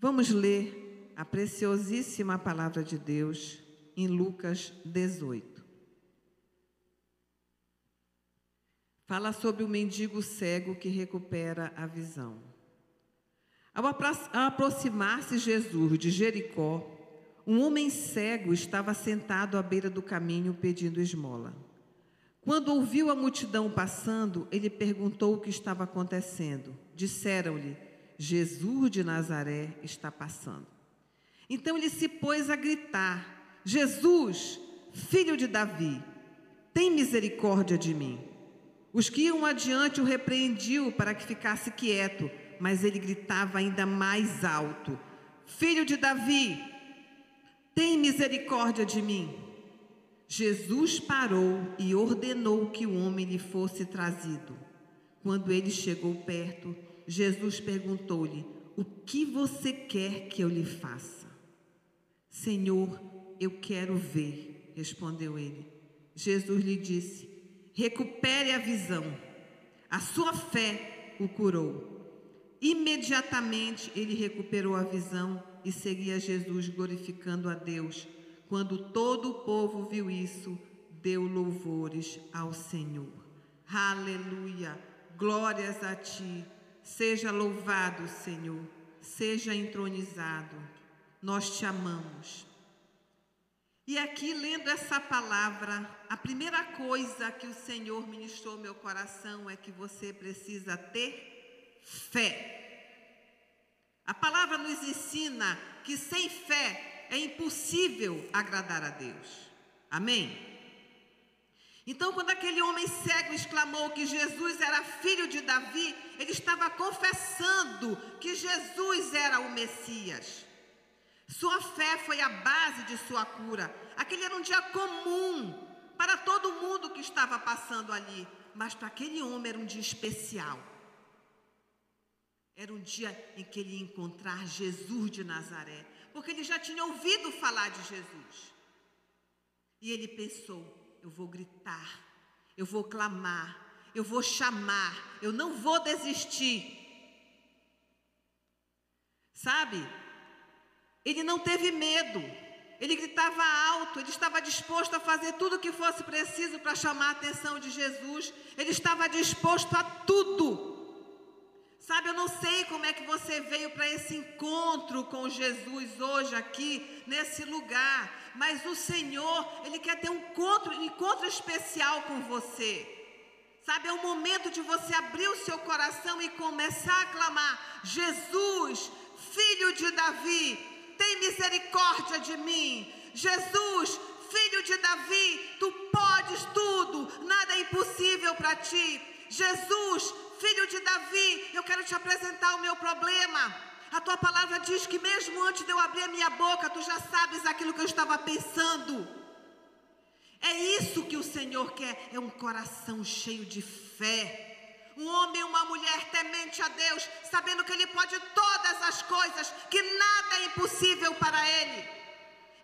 Vamos ler a preciosíssima palavra de Deus em Lucas 18. Fala sobre o mendigo cego que recupera a visão. Ao aproximar-se Jesus de Jericó, um homem cego estava sentado à beira do caminho pedindo esmola. Quando ouviu a multidão passando, ele perguntou o que estava acontecendo. Disseram-lhe: Jesus de Nazaré está passando. Então ele se pôs a gritar: Jesus, filho de Davi, tem misericórdia de mim. Os que iam adiante o repreendiam para que ficasse quieto, mas ele gritava ainda mais alto: Filho de Davi, tem misericórdia de mim. Jesus parou e ordenou que o homem lhe fosse trazido. Quando ele chegou perto, Jesus perguntou-lhe: O que você quer que eu lhe faça? Senhor, eu quero ver, respondeu ele. Jesus lhe disse: Recupere a visão. A sua fé o curou. Imediatamente ele recuperou a visão e seguia Jesus glorificando a Deus. Quando todo o povo viu isso, deu louvores ao Senhor. Aleluia! Glórias a ti. Seja louvado, Senhor, seja entronizado. Nós te amamos. E aqui, lendo essa palavra, a primeira coisa que o Senhor ministrou meu coração é que você precisa ter fé. A palavra nos ensina que sem fé é impossível agradar a Deus. Amém? Então, quando aquele homem cego exclamou que Jesus era filho de Davi, ele estava confessando que Jesus era o Messias. Sua fé foi a base de sua cura. Aquele era um dia comum para todo mundo que estava passando ali, mas para aquele homem era um dia especial. Era um dia em que ele ia encontrar Jesus de Nazaré, porque ele já tinha ouvido falar de Jesus. E ele pensou: eu vou gritar, eu vou clamar, eu vou chamar, eu não vou desistir. Sabe? Ele não teve medo, ele gritava alto, ele estava disposto a fazer tudo o que fosse preciso para chamar a atenção de Jesus, ele estava disposto a tudo. Sabe, eu não sei como é que você veio para esse encontro com Jesus hoje aqui, nesse lugar, mas o Senhor, Ele quer ter um encontro, um encontro especial com você. Sabe, é o momento de você abrir o seu coração e começar a clamar: Jesus, filho de Davi, tem misericórdia de mim. Jesus, filho de Davi, tu podes tudo, nada é impossível para ti. Jesus, filho de Davi, eu quero te apresentar o meu problema. A tua palavra diz que mesmo antes de eu abrir a minha boca, tu já sabes aquilo que eu estava pensando. É isso que o Senhor quer, é um coração cheio de fé. Um homem e uma mulher temente a Deus, sabendo que Ele pode todas as coisas, que nada é impossível para Ele.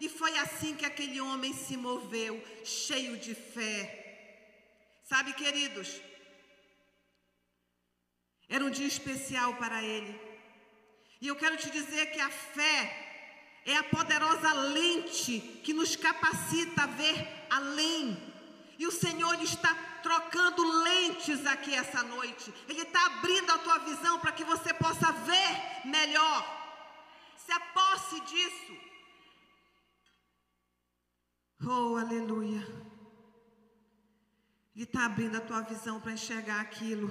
E foi assim que aquele homem se moveu, cheio de fé. Sabe, queridos, era um dia especial para ele. E eu quero te dizer que a fé é a poderosa lente que nos capacita a ver além. E o Senhor está trocando lentes aqui essa noite. Ele está abrindo a tua visão para que você possa ver melhor. Se aposse disso. Oh, aleluia. Ele está abrindo a tua visão para enxergar aquilo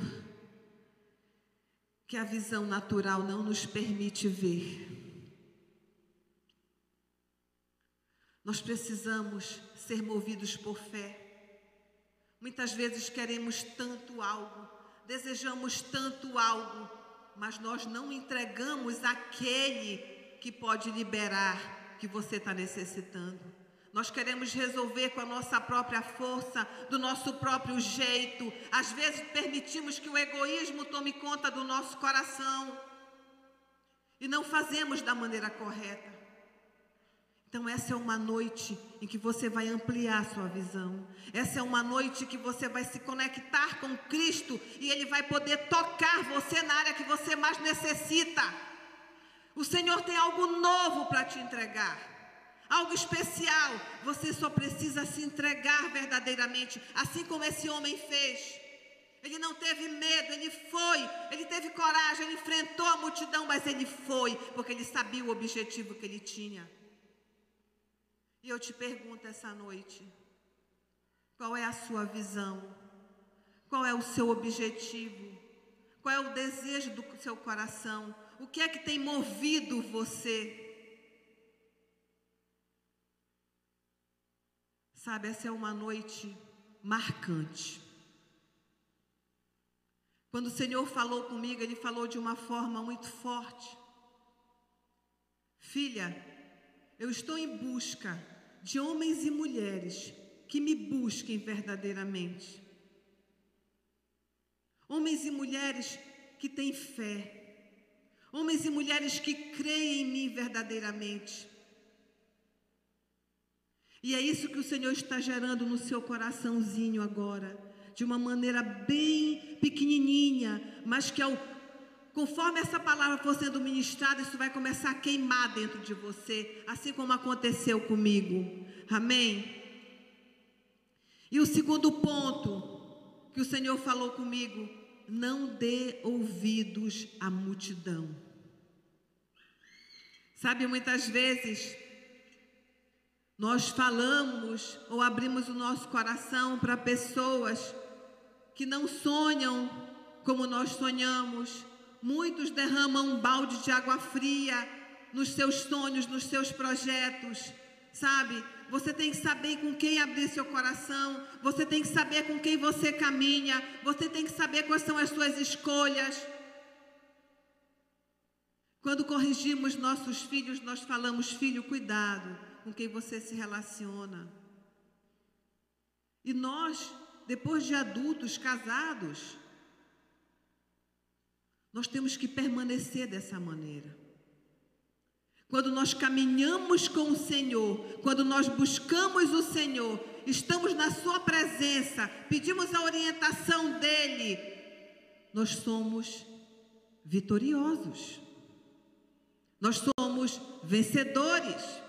que a visão natural não nos permite ver. Nós precisamos ser movidos por fé. Muitas vezes queremos tanto algo, desejamos tanto algo, mas nós não entregamos aquele que pode liberar que você está necessitando. Nós queremos resolver com a nossa própria força, do nosso próprio jeito. Às vezes permitimos que o egoísmo tome conta do nosso coração e não fazemos da maneira correta. Então, essa é uma noite em que você vai ampliar sua visão. Essa é uma noite que você vai se conectar com Cristo e Ele vai poder tocar você na área que você mais necessita. O Senhor tem algo novo para te entregar. Algo especial. Você só precisa se entregar verdadeiramente, assim como esse homem fez. Ele não teve medo, ele foi, ele teve coragem, ele enfrentou a multidão, mas ele foi, porque ele sabia o objetivo que ele tinha. E eu te pergunto essa noite: qual é a sua visão? Qual é o seu objetivo? Qual é o desejo do seu coração? O que é que tem movido você? Sabe, essa é uma noite marcante. Quando o Senhor falou comigo, Ele falou de uma forma muito forte. Filha, eu estou em busca de homens e mulheres que me busquem verdadeiramente. Homens e mulheres que têm fé. Homens e mulheres que creem em mim verdadeiramente. E é isso que o Senhor está gerando no seu coraçãozinho agora de uma maneira bem pequenininha, mas que ao, conforme essa palavra for sendo ministrada, isso vai começar a queimar dentro de você, assim como aconteceu comigo. Amém? E o segundo ponto que o Senhor falou comigo, não dê ouvidos à multidão. Sabe, muitas vezes nós falamos ou abrimos o nosso coração para pessoas que não sonham como nós sonhamos. Muitos derramam um balde de água fria nos seus sonhos, nos seus projetos, sabe? Você tem que saber com quem abrir seu coração, você tem que saber com quem você caminha, você tem que saber quais são as suas escolhas. Quando corrigimos nossos filhos, nós falamos: filho, cuidado com quem você se relaciona. E nós depois de adultos, casados, nós temos que permanecer dessa maneira. Quando nós caminhamos com o Senhor, quando nós buscamos o Senhor, estamos na Sua presença, pedimos a orientação dEle, nós somos vitoriosos, nós somos vencedores.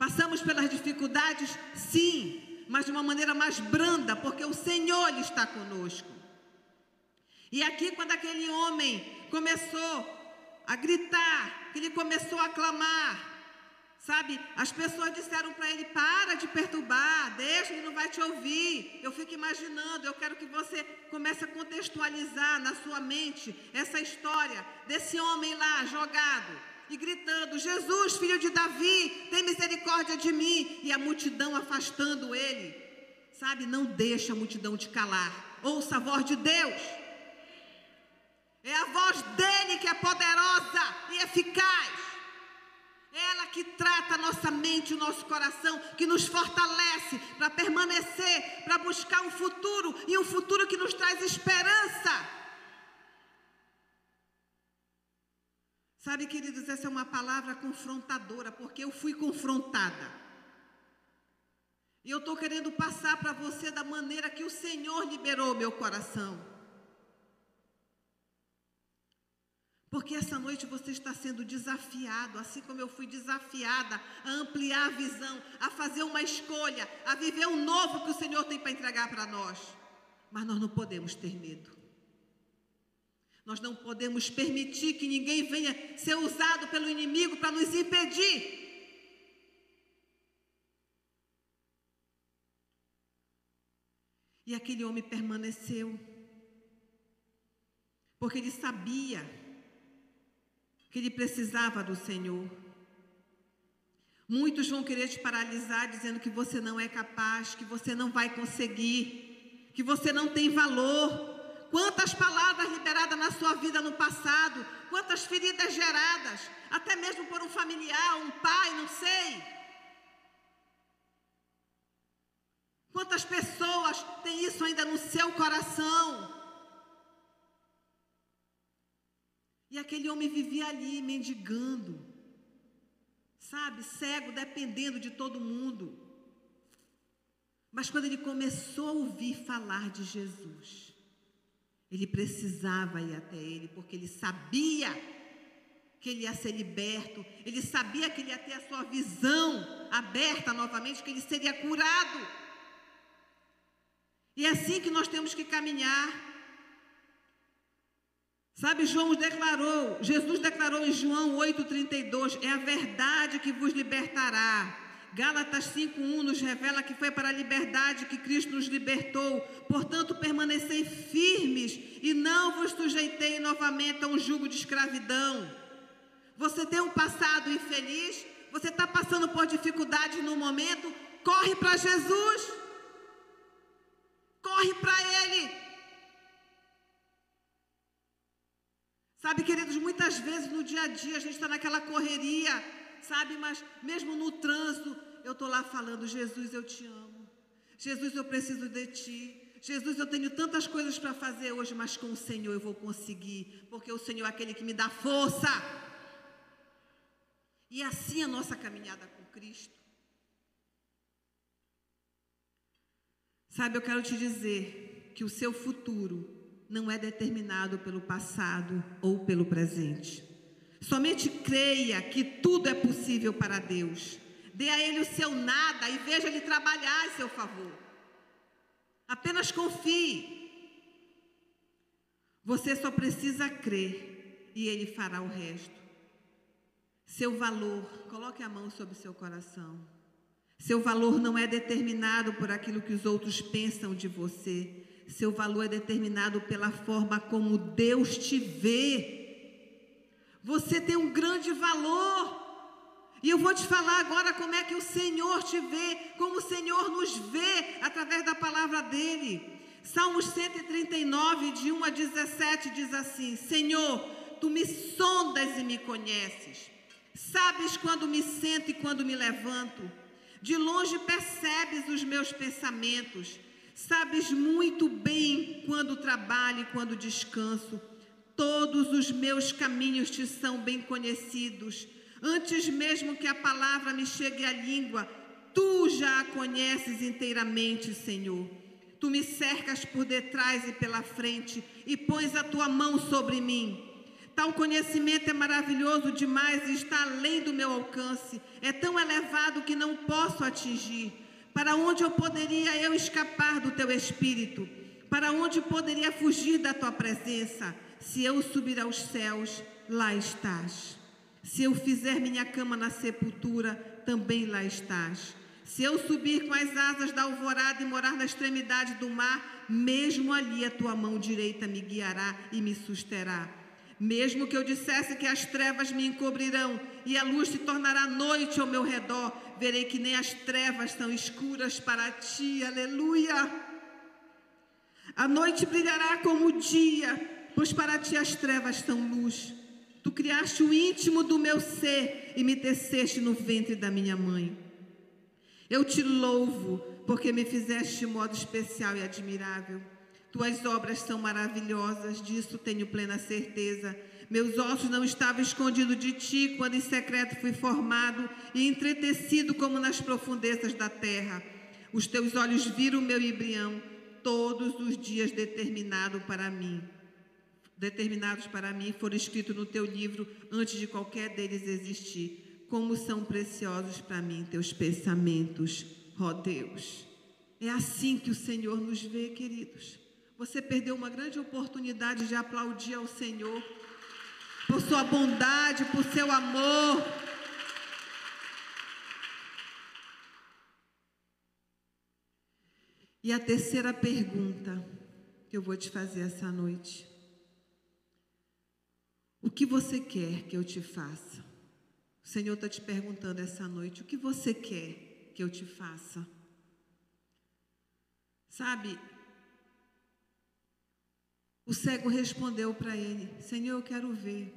Passamos pelas dificuldades, sim, mas de uma maneira mais branda, porque o Senhor está conosco. E aqui, quando aquele homem começou a gritar, que ele começou a clamar, sabe? As pessoas disseram para ele: para de perturbar, deixa, ele não vai te ouvir. Eu fico imaginando, eu quero que você comece a contextualizar na sua mente essa história desse homem lá jogado e gritando: Jesus, filho de Davi, tem misericórdia de mim. E a multidão afastando ele. Sabe, não deixa a multidão te calar. Ouça a voz de Deus. É a voz dele que é poderosa e eficaz. É ela que trata a nossa mente, o nosso coração, que nos fortalece para permanecer, para buscar um futuro e um futuro que nos traz esperança. Sabe, queridos, essa é uma palavra confrontadora, porque eu fui confrontada. E eu estou querendo passar para você da maneira que o Senhor liberou meu coração. Porque essa noite você está sendo desafiado, assim como eu fui desafiada a ampliar a visão, a fazer uma escolha, a viver o novo que o Senhor tem para entregar para nós. Mas nós não podemos ter medo. Nós não podemos permitir que ninguém venha ser usado pelo inimigo para nos impedir. E aquele homem permaneceu, porque ele sabia que ele precisava do Senhor. Muitos vão querer te paralisar dizendo que você não é capaz, que você não vai conseguir, que você não tem valor. Quantas palavras liberadas na sua vida no passado, quantas feridas geradas, até mesmo por um familiar, um pai, não sei. Quantas pessoas têm isso ainda no seu coração? E aquele homem vivia ali mendigando, sabe, cego, dependendo de todo mundo. Mas quando ele começou a ouvir falar de Jesus, ele precisava ir até ele, porque ele sabia que ele ia ser liberto, ele sabia que ele ia ter a sua visão aberta novamente, que ele seria curado. E é assim que nós temos que caminhar. Sabe, João declarou, Jesus declarou em João 8,32: é a verdade que vos libertará. Gálatas 5,1 nos revela que foi para a liberdade que Cristo nos libertou. Portanto, permanecei firmes e não vos sujeitei novamente a um jugo de escravidão. Você tem um passado infeliz, você está passando por dificuldade no momento, corre para Jesus. Corre para Ele. Sabe, queridos, muitas vezes no dia a dia a gente está naquela correria, sabe, mas mesmo no trânsito, eu estou lá falando: Jesus, eu te amo. Jesus, eu preciso de ti. Jesus, eu tenho tantas coisas para fazer hoje, mas com o Senhor eu vou conseguir, porque o Senhor é aquele que me dá força. E assim a nossa caminhada com Cristo. Sabe, eu quero te dizer que o seu futuro não é determinado pelo passado ou pelo presente. Somente creia que tudo é possível para Deus. Dê a Ele o seu nada e veja Ele trabalhar em seu favor. Apenas confie. Você só precisa crer e Ele fará o resto. Seu valor, coloque a mão sobre seu coração. Seu valor não é determinado por aquilo que os outros pensam de você. Seu valor é determinado pela forma como Deus te vê. Você tem um grande valor. E eu vou te falar agora como é que o Senhor te vê, como o Senhor nos vê através da palavra dele. Salmos 139, de 1 a 17, diz assim: Senhor, tu me sondas e me conheces. Sabes quando me sento e quando me levanto. De longe percebes os meus pensamentos. Sabes muito bem quando trabalho e quando descanso. Todos os meus caminhos te são bem conhecidos. Antes mesmo que a palavra me chegue à língua, tu já a conheces inteiramente, Senhor. Tu me cercas por detrás e pela frente e pões a tua mão sobre mim. Tal conhecimento é maravilhoso demais e está além do meu alcance. É tão elevado que não posso atingir. Para onde eu poderia eu escapar do teu espírito? Para onde poderia fugir da tua presença? Se eu subir aos céus, lá estás. Se eu fizer minha cama na sepultura, também lá estás. Se eu subir com as asas da alvorada e morar na extremidade do mar, mesmo ali a tua mão direita me guiará e me susterá. Mesmo que eu dissesse que as trevas me encobrirão e a luz se tornará noite ao meu redor, verei que nem as trevas são escuras para ti. Aleluia! A noite brilhará como o dia, pois para ti as trevas são luz. Tu criaste o íntimo do meu ser e me teceste no ventre da minha mãe. Eu te louvo, porque me fizeste de modo especial e admirável. Tuas obras são maravilhosas, disso tenho plena certeza. Meus ossos não estavam escondidos de ti quando em secreto fui formado e entretecido como nas profundezas da terra. Os teus olhos viram o meu embrião, todos os dias determinado para mim. Determinados para mim foram escritos no teu livro antes de qualquer deles existir. Como são preciosos para mim teus pensamentos, ó Deus. É assim que o Senhor nos vê, queridos. Você perdeu uma grande oportunidade de aplaudir ao Senhor por sua bondade, por seu amor. E a terceira pergunta que eu vou te fazer essa noite: O que você quer que eu te faça? O Senhor está te perguntando essa noite: O que você quer que eu te faça? Sabe, o cego respondeu para ele: Senhor, eu quero ver.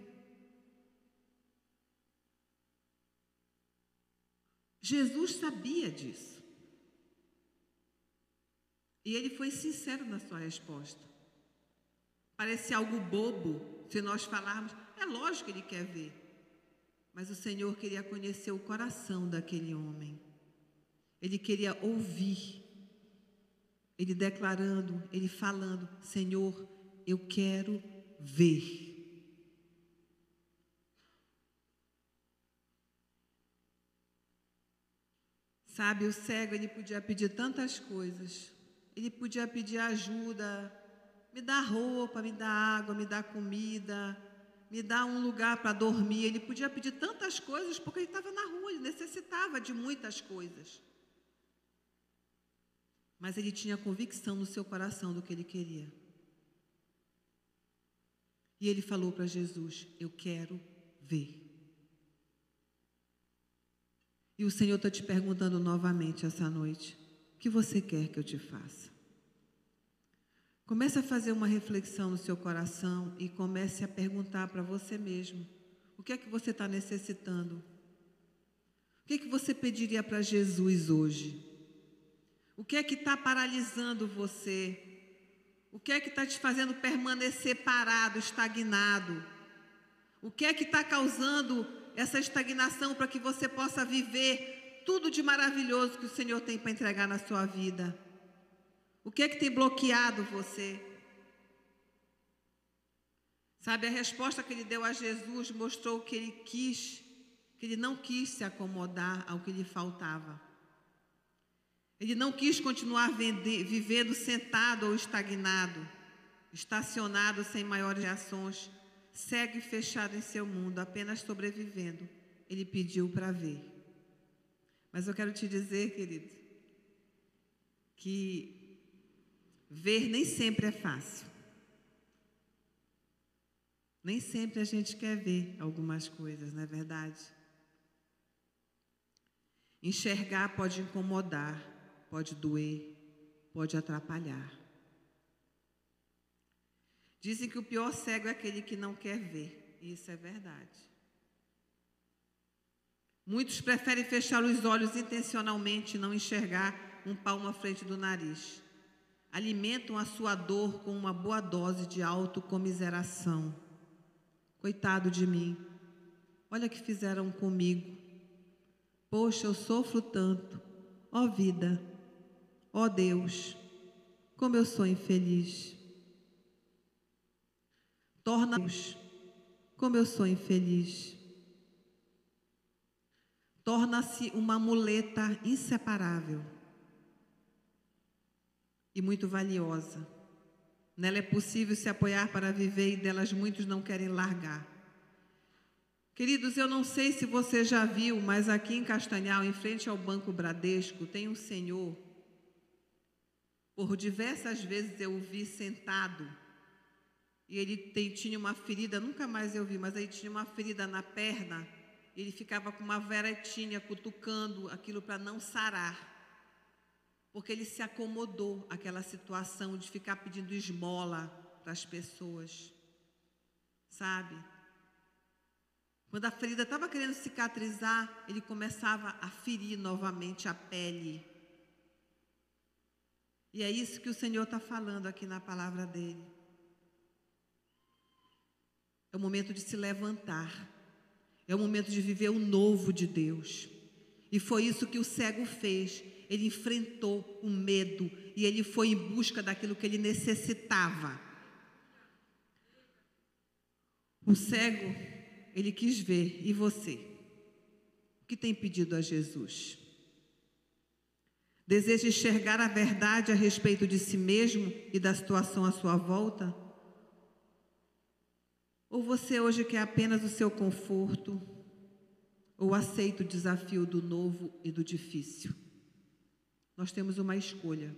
Jesus sabia disso. E ele foi sincero na sua resposta. Parece algo bobo se nós falarmos, é lógico que ele quer ver. Mas o Senhor queria conhecer o coração daquele homem. Ele queria ouvir. Ele declarando, ele falando: Senhor, eu quero ver. Sabe, o cego ele podia pedir tantas coisas. Ele podia pedir ajuda me dá roupa, me dá água, me dá comida, me dá um lugar para dormir. Ele podia pedir tantas coisas porque ele estava na rua, ele necessitava de muitas coisas. Mas ele tinha convicção no seu coração do que ele queria. E ele falou para Jesus: Eu quero ver. E o Senhor está te perguntando novamente essa noite: O que você quer que eu te faça? Comece a fazer uma reflexão no seu coração e comece a perguntar para você mesmo: o que é que você está necessitando? O que é que você pediria para Jesus hoje? O que é que está paralisando você? O que é que está te fazendo permanecer parado, estagnado? O que é que está causando essa estagnação para que você possa viver tudo de maravilhoso que o Senhor tem para entregar na sua vida. O que é que tem bloqueado você? Sabe, a resposta que ele deu a Jesus mostrou que ele quis, que ele não quis se acomodar ao que lhe faltava. Ele não quis continuar vivendo sentado ou estagnado, estacionado sem maiores reações cego e fechado em seu mundo, apenas sobrevivendo. Ele pediu para ver. Mas eu quero te dizer, querido, que ver nem sempre é fácil. Nem sempre a gente quer ver algumas coisas, não é verdade? Enxergar pode incomodar, pode doer, pode atrapalhar. Dizem que o pior cego é aquele que não quer ver. E isso é verdade. Muitos preferem fechar os olhos intencionalmente e não enxergar um palmo à frente do nariz. Alimentam a sua dor com uma boa dose de autocomiseração. Coitado de mim. Olha o que fizeram comigo. Poxa, eu sofro tanto. Ó oh, vida. Ó oh, Deus. Como eu sou infeliz. Torna-nos como eu sou infeliz. Torna-se uma muleta inseparável e muito valiosa. Nela é possível se apoiar para viver e delas muitos não querem largar. Queridos, eu não sei se você já viu, mas aqui em Castanhal, em frente ao Banco Bradesco, tem um senhor. Por diversas vezes eu o vi sentado e ele tem, tinha uma ferida, nunca mais eu vi, mas ele tinha uma ferida na perna. Ele ficava com uma veretinha cutucando aquilo para não sarar. Porque ele se acomodou àquela situação de ficar pedindo esmola para as pessoas. Sabe? Quando a ferida estava querendo cicatrizar, ele começava a ferir novamente a pele. E é isso que o Senhor está falando aqui na palavra dele. É o momento de se levantar. É o momento de viver o novo de Deus. E foi isso que o cego fez. Ele enfrentou o medo e ele foi em busca daquilo que ele necessitava. O cego, ele quis ver. E você? O que tem pedido a Jesus? Deseja enxergar a verdade a respeito de si mesmo e da situação à sua volta? Ou você hoje quer apenas o seu conforto? Ou aceita o desafio do novo e do difícil? Nós temos uma escolha.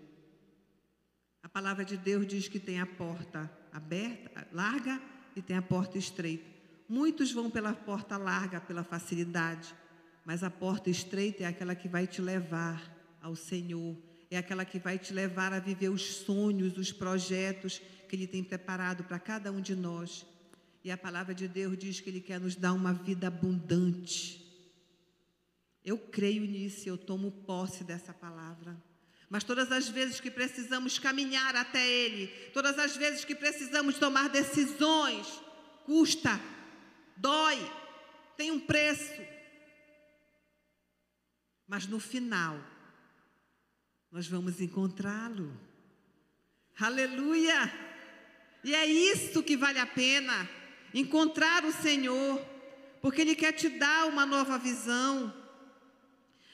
A palavra de Deus diz que tem a porta aberta, larga e tem a porta estreita. Muitos vão pela porta larga, pela facilidade, mas a porta estreita é aquela que vai te levar ao Senhor, é aquela que vai te levar a viver os sonhos, os projetos que Ele tem preparado para cada um de nós. E a palavra de Deus diz que Ele quer nos dar uma vida abundante. Eu creio nisso, eu tomo posse dessa palavra. Mas todas as vezes que precisamos caminhar até Ele, todas as vezes que precisamos tomar decisões, custa, dói, tem um preço. Mas no final, nós vamos encontrá-lo. Aleluia! E é isso que vale a pena encontrar o Senhor, porque Ele quer te dar uma nova visão.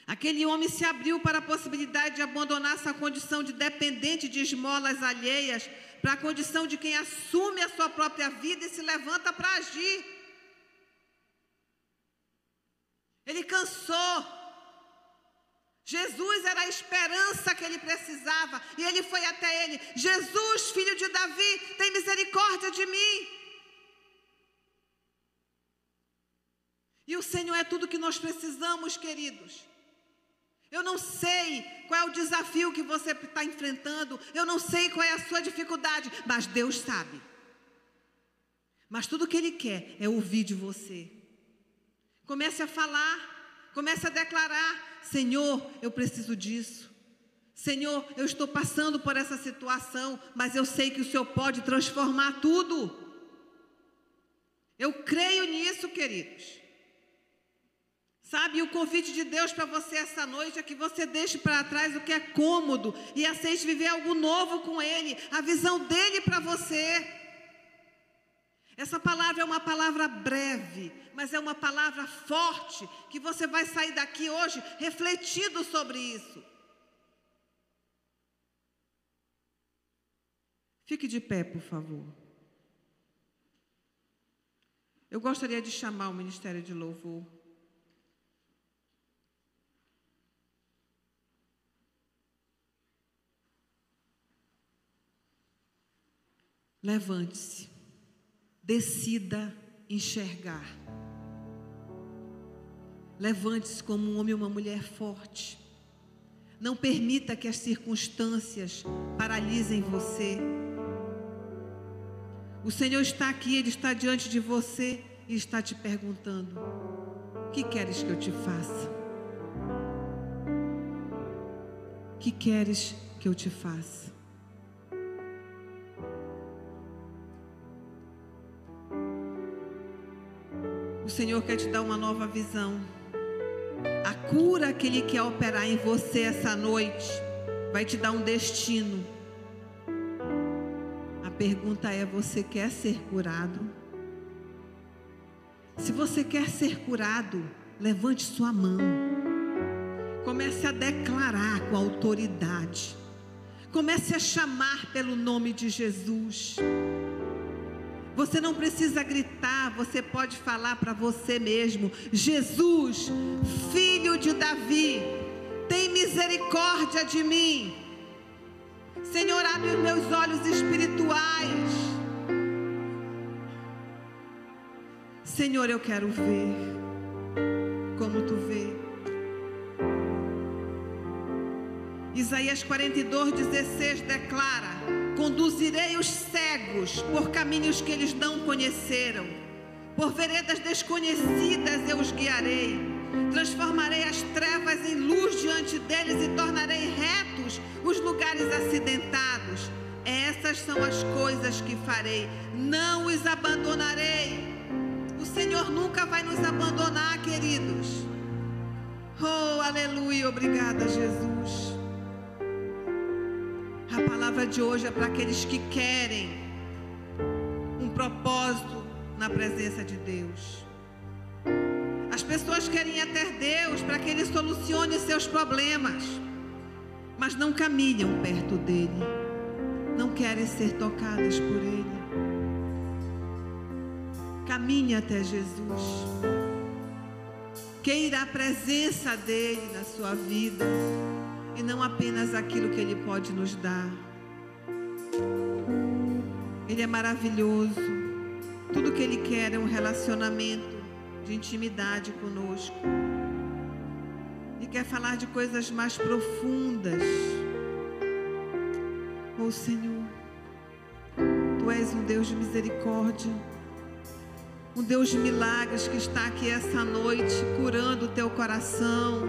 Aquele homem se abriu para a possibilidade de abandonar essa condição de dependente de esmolas alheias para a condição de quem assume a sua própria vida e se levanta para agir. Ele cansou. Jesus era a esperança que ele precisava e ele foi até ele: Jesus, filho de Davi, tem misericórdia de mim. E o Senhor é tudo que nós precisamos, queridos. Eu não sei qual é o desafio que você está enfrentando, eu não sei qual é a sua dificuldade, mas Deus sabe. Mas tudo que Ele quer é ouvir de você. Comece a falar, comece a declarar: Senhor, eu preciso disso. Senhor, eu estou passando por essa situação, mas eu sei que o Senhor pode transformar tudo. Eu creio nisso, queridos. Sabe, o convite de Deus para você essa noite é que você deixe para trás o que é cômodo e aceite viver algo novo com Ele, a visão dele para você. Essa palavra é uma palavra breve, mas é uma palavra forte que você vai sair daqui hoje refletindo sobre isso. Fique de pé, por favor. Eu gostaria de chamar o Ministério de Louvor. Levante-se, decida enxergar. Levante-se como um homem ou uma mulher forte. Não permita que as circunstâncias paralisem você. O Senhor está aqui, Ele está diante de você e está te perguntando: O que queres que eu te faça? O que queres que eu te faça? Senhor quer te dar uma nova visão. A cura que Ele quer operar em você essa noite vai te dar um destino. A pergunta é: você quer ser curado? Se você quer ser curado, levante sua mão. Comece a declarar com autoridade. Comece a chamar pelo nome de Jesus. Você não precisa gritar, você pode falar para você mesmo: Jesus, filho de Davi, tem misericórdia de mim. Senhor, abre os meus olhos espirituais. Senhor, eu quero ver como tu vê. Isaías 42, 16 declara: Conduzirei os cegos por caminhos que eles não conheceram, por veredas desconhecidas eu os guiarei. Transformarei as trevas em luz diante deles e tornarei retos os lugares acidentados. Essas são as coisas que farei, não os abandonarei. O Senhor nunca vai nos abandonar, queridos. Oh, aleluia, obrigada, Jesus. A palavra de hoje é para aqueles que querem um propósito na presença de Deus. As pessoas querem até Deus para que Ele solucione seus problemas, mas não caminham perto dEle, não querem ser tocadas por Ele. Caminhe até Jesus. Queira a presença dEle na sua vida e não apenas aquilo que Ele pode nos dar. Ele é maravilhoso. Tudo que Ele quer é um relacionamento de intimidade conosco. Ele quer falar de coisas mais profundas. Oh Senhor, Tu és um Deus de misericórdia, um Deus de milagres que está aqui essa noite curando o teu coração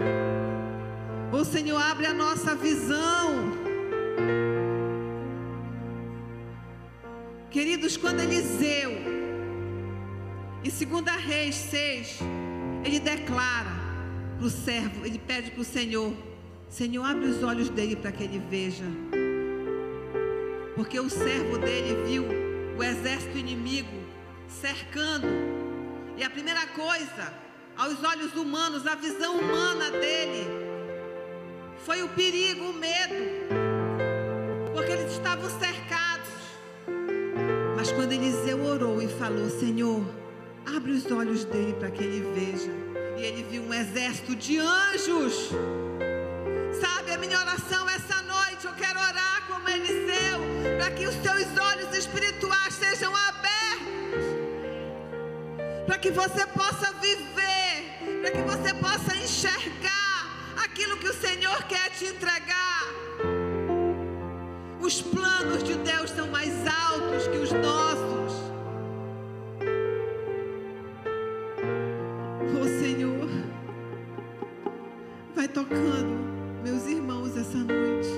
o Senhor abre a nossa visão. Queridos, quando Eliseu, em 2 Reis 6, ele declara para o servo, ele pede para o Senhor: Senhor, abre os olhos dele para que ele veja. Porque o servo dele viu o exército inimigo cercando. E a primeira coisa, aos olhos humanos, a visão humana dele, foi o perigo, o medo, porque eles estavam cercados. Mas quando Eliseu orou e falou: Senhor, abre os olhos dele para que ele veja, e ele viu um exército de anjos. Sabe, a minha oração essa noite, eu quero orar como Eliseu, para que os seus olhos espirituais sejam abertos, para que você possa viver, para que você possa enxergar que o Senhor quer te entregar. Os planos de Deus são mais altos que os nossos. Oh Senhor, vai tocando meus irmãos essa noite.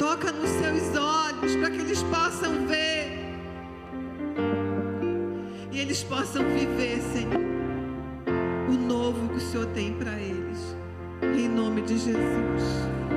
Toca nos seus olhos para que eles possam ver e eles possam viver, Senhor, o novo que o Senhor tem para eles. Em nome de Jesus.